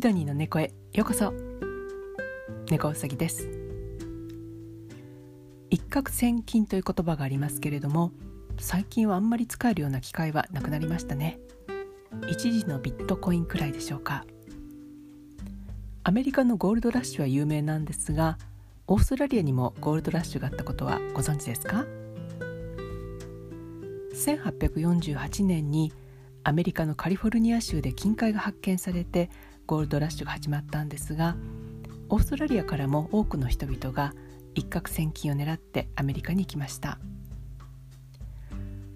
シドニーの猫へ。ようこそ。猫うさぎです。一攫千金という言葉がありますけれども最近はあんまり使えるような機会はなくなりましたね。一時のビットコインくらいでしょうか。アメリカのゴールドラッシュは有名なんですがオーストラリアにもゴールドラッシュがあったことはご存知ですか？1848年にアメリカのカリフォルニア州で金塊が発見されてゴールドラッシュが始まったんですがオーストラリアからも多くの人々が一攫千金を狙ってアメリカに行きました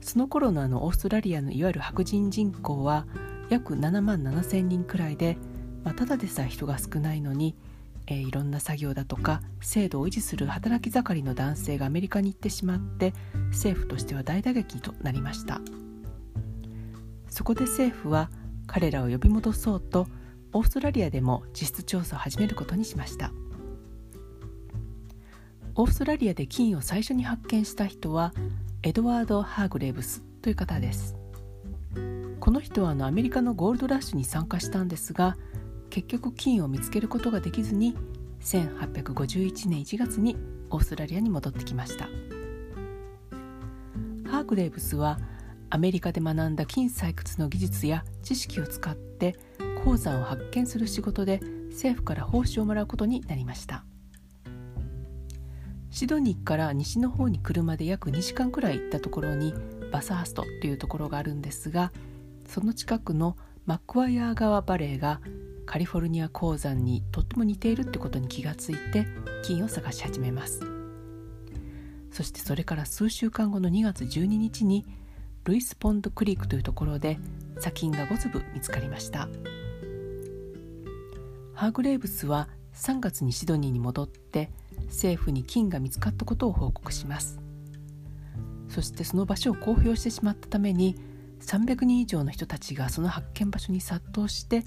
その頃のあのオーストラリアのいわゆる白人人口は約7万7千人くらいで、まあ、ただでさえ人が少ないのに、えー、いろんな作業だとか制度を維持する働き盛りの男性がアメリカに行ってしまって政府としては大打撃となりました。そこで政府は彼らを呼び戻そうとオーストラリアでも地質調査を始めることにしました。オーストラリアで金を最初に発見した人はエドワード・ハーグレーブスという方です。この人はあのアメリカのゴールドラッシュに参加したんですが結局金を見つけることができずに1851年1月にオーストラリアに戻ってきました。ハーグレーブスはアメリカで学んだ金採掘の技術や知識を使って鉱山を発見する仕事で政府から報酬をもらうことになりました。シドニーから西の方に車で約2時間くらい行ったところにバサーストというところがあるんですがその近くのマックワイアー川バレーがカリフォルニア鉱山にとっても似ているってことに気がついて金を探し始めます。そしてそれから数週間後の2月12日にルイスポンドクリークというところで砂金が5粒見つかりました。ハーグレーブスは3月にシドニーに戻って政府に金が見つかったことを報告します。そしてその場所を公表してしまったために300人以上の人たちがその発見場所に殺到して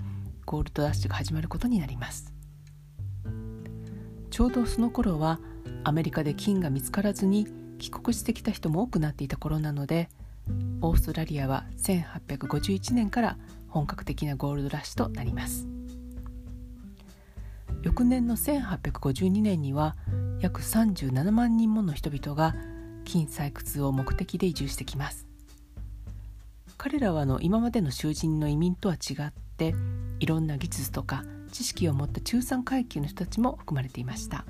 ゴールドラッシュが始まることになります。ちょうどその頃はアメリカで金が見つからずに帰国してきた人も多くなっていた頃なのでオーストラリアは1851年から本格的なゴールドラッシュとなります。翌年の1852年には約37万人もの人々が金採掘を目的で移住してきます彼らはあの今までの囚人の移民とは違っていろんな技術とか知識を持った中産階級の人たちも含まれていました。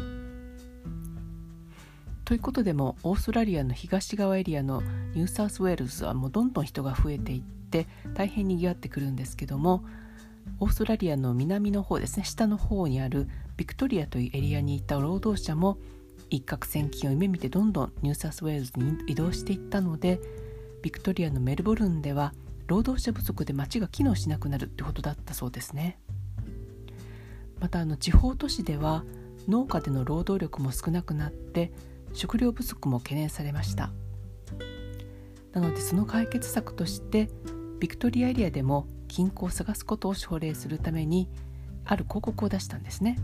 ということでもオーストラリアの東側エリアのニューサウスウェールズはもうどんどん人が増えていって大変にぎわってくるんですけどもオーストラリアの南の方ですね。下の方にあるビクトリアというエリアにいた労働者も一攫千金を夢見てどんどんニューサウスウェールズに移動していったのでビクトリアのメルボルンでは労働者不足で街が機能しなくなるってことだったそうですね。またあの地方都市では農家での労働力も少なくなって食料不足も懸念されました。なのでその解決策としてビクトリアエリアでも金庫を探すことを奨励するためにある広告を出したんですね。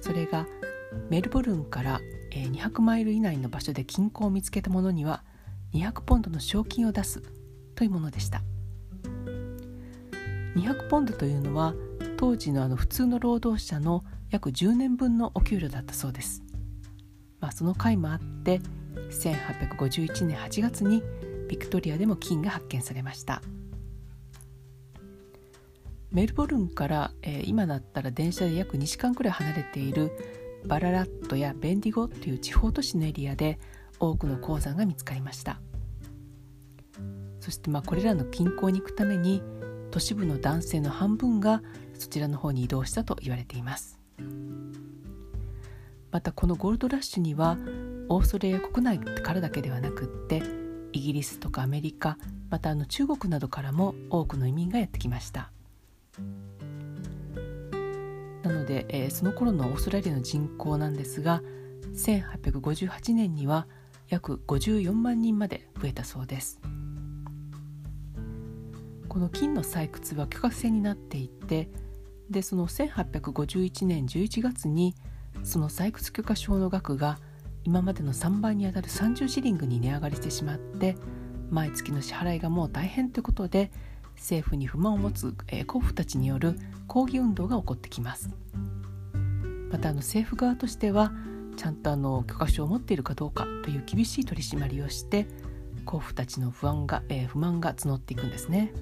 それがメルボルンから200マイル以内の場所で金庫を見つけた者には200ポンドの賞金を出すというものでした。200ポンドというのは当時のあの普通の労働者の約10年分のお給料だったそうです。まあ、その回もあって1851年8月にビクトリアでも金が発見されました。メルボルンから、えー、今だったら電車で約2時間くらい離れているバララットやベンディゴという地方都市のエリアで多くの鉱山が見つかりました。そしてまあこれらの近郊に行くために都市部の男性の半分がそちらの方に移動したと言われています。またこのゴールドラッシュにはオーストラリア国内からだけではなくってイギリスとかアメリカまたあの中国などからも多くの移民がやってきました。なので、えー、その頃のオーストラリアの人口なんですが1858年には約54万人まで増えたそうです。この金の採掘は許可制になっていてでその1851年11月にその採掘許可証の額が今までの3倍にあたる30シリングに値上がりしてしまって毎月の支払いがもう大変ということで政府に不満を持つ、えー、夫婦たちによる抗議運動が起こってきます。またあの政府側としてはちゃんとあの許可証を持っているかどうかという厳しい取り締まりをして甲府たちの不安が、えー、不満が募っていくんですね。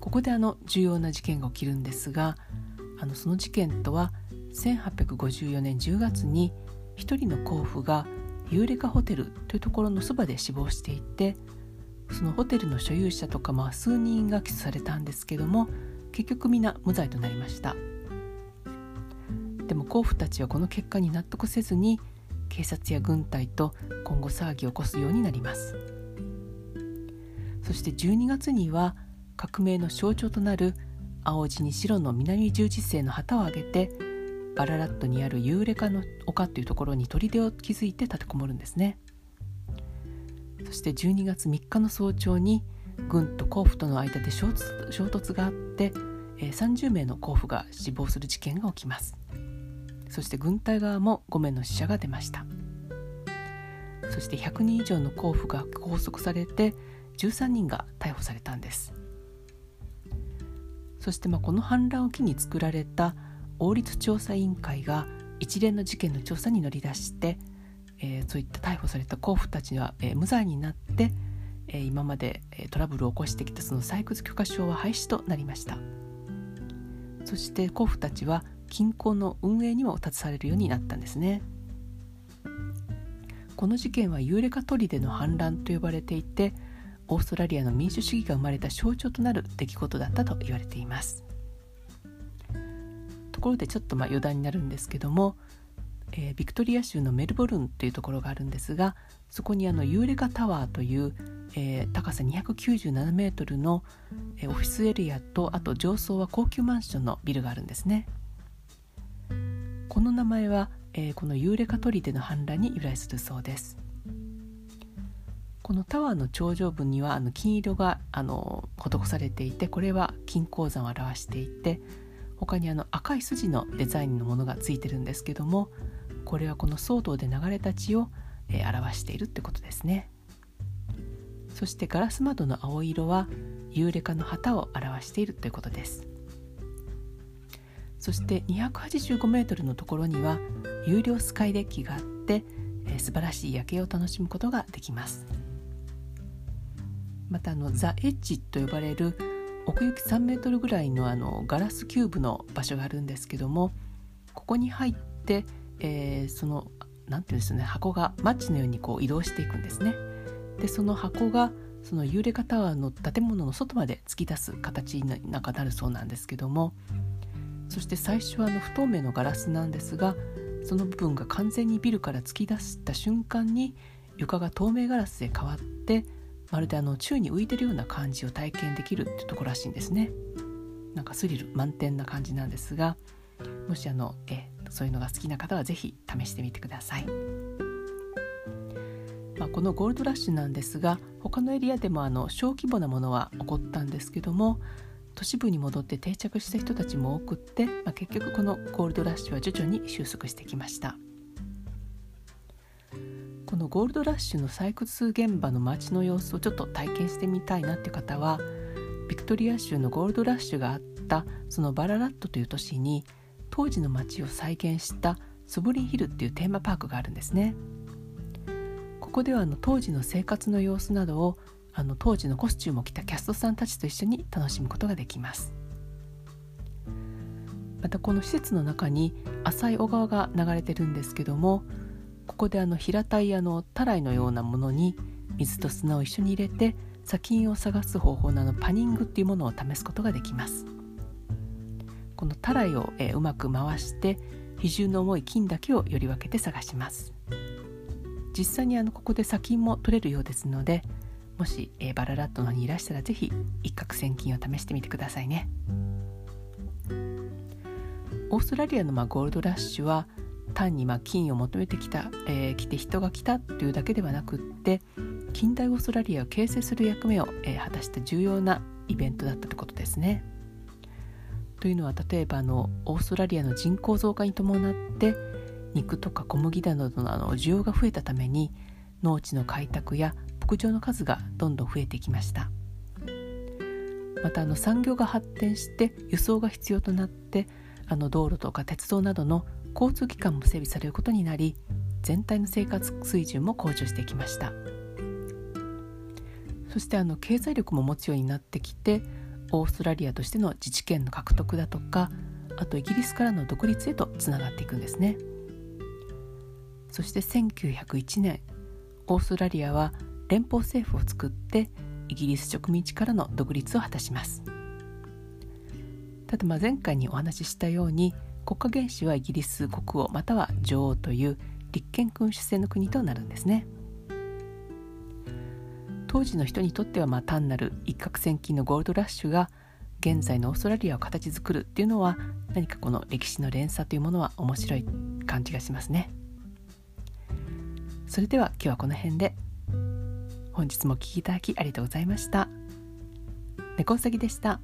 ここであの重要な事件が起きるんですがあのその事件とは1854年10月に一人の甲府がユーレカホテルというところのそばで死亡していてそのホテルの所有者とかまあ数人が起訴されたんですけども結局みんな無罪となりました。でも甲府たちはこの結果に納得せずに警察や軍隊と今後騒ぎを起こすようになります。そして12月には革命の象徴となる青地に白の南十字星の旗を上げてバララットにあるユーレカの丘というところに砦を築いて立てこもるんですね。そして12月3日の早朝に軍と甲府との間で衝突があって30名の甲府が死亡する事件が起きます。そして軍隊側も5名の死者が出ました。そして100人以上の甲府が拘束されて13人が逮捕されたんです。そしてまあこの反乱を機に作られた王立調査委員会が一連の事件の調査に乗り出して、えー、そういった逮捕された甲府たちは、えー、無罪になって、えー、今まで、えトラブルを起こしてきたその採掘許可証は廃止となりました。そして甲府たちは近郊の運営にも携われるようになったんですね。この事件はユーレカ砦の反乱と呼ばれていてオーストラリアの民主主義が生まれた象徴となる出来事だったと言われています。ところでちょっとまあ余談になるんですけども、えー、ビクトリア州のメルボルンというところがあるんですがそこにあのユーレカタワーという、えー、高さ297メートルの、えー、オフィスエリアとあと上層は高級マンションのビルがあるんですね。この名前は、えー、このユーレカ砦の反乱に由来するそうです。このタワーの頂上部にはあの金色があの施されていてこれは金鉱山を表していて他にあの赤い筋のデザインのものがついてるんですけどもこれはこの騒動で流れた血を、えー、表しているってことですね。そしてガラス窓の青色はユーレカの旗を表しているということです。そして285メートルのところには有料スカイデッキがあって、えー、素晴らしい夜景を楽しむことができます。またあのザ・エッジと呼ばれる奥行き3メートルぐらいのあのガラスキューブの場所があるんですけどもここに入って、えー、その何て言うんですね箱がマッチのようにこう移動していくんですね。でその箱がそのユーレカタワーの建物の外まで突き出す形になんかなるそうなんですけどもそして最初はあの不透明のガラスなんですがその部分が完全にビルから突き出した瞬間に床が透明ガラスで変わってまるであの宙に浮いてるような感じを体験できるってとこらしいんですねなんかスリル満点な感じなんですがもしあのえそういうのが好きな方は是非試してみてください、まあ、このゴールドラッシュなんですが他のエリアでもあの小規模なものは起こったんですけども都市部に戻って定着した人たちも多くって、まあ、結局このゴールドラッシュは徐々に収束してきました。このゴールドラッシュの採掘現場の街の様子をちょっと体験してみたいなっていう方はビクトリア州のゴールドラッシュがあったそのバララットという都市に当時の街を再現したソブリンヒルっていうテーマパークがあるんですね。ここではあの当時の生活の様子などをあの当時のコスチュームを着たキャストさんたちと一緒に楽しむことができます。またこの施設の中に浅い小川が流れてるんですけどもここであの平たいあのたらいのようなものに水と砂を一緒に入れて砂金を探す方法のあのパニングっていうものを試すことができます。このたらいを、えうまく回して比重の重い金だけをより分けて探します実際にあのここで砂金も取れるようですのでもし、えバララットのにいらしたら是非一攫千金を試してみてくださいねオーストラリアのまゴールドラッシュは単にま金を求めてきた、えー、来て人が来たというだけではなくって近代オーストラリアを形成する役目を、えー、果たした重要なイベントだったということですね。というのは例えばあのオーストラリアの人口増加に伴って肉とか小麦などのあの需要が増えたために農地の開拓や牧場の数がどんどん増えてきました。またあの産業が発展して輸送が必要となってあの道路とか鉄道などの交通機関も整備されることになり全体の生活水準も向上してきました。そしてあの経済力も持つようになってきてオーストラリアとしての自治権の獲得だとかあとイギリスからの独立へとつながっていくんですね。そして1901年オーストラリアは連邦政府を作ってイギリス植民地からの独立を果たします。ただまあ前回にお話ししたように国家元首はイギリス国王または女王という立憲君主制の国となるんですね。当時の人にとってはまあ単なる一攫千金のゴールドラッシュが現在のオーストラリアを形作るっていうのは何かこの歴史の連鎖というものは面白い感じがしますねそれでは今日はこの辺で本日もお聴きいただきありがとうございました猫うさぎでした。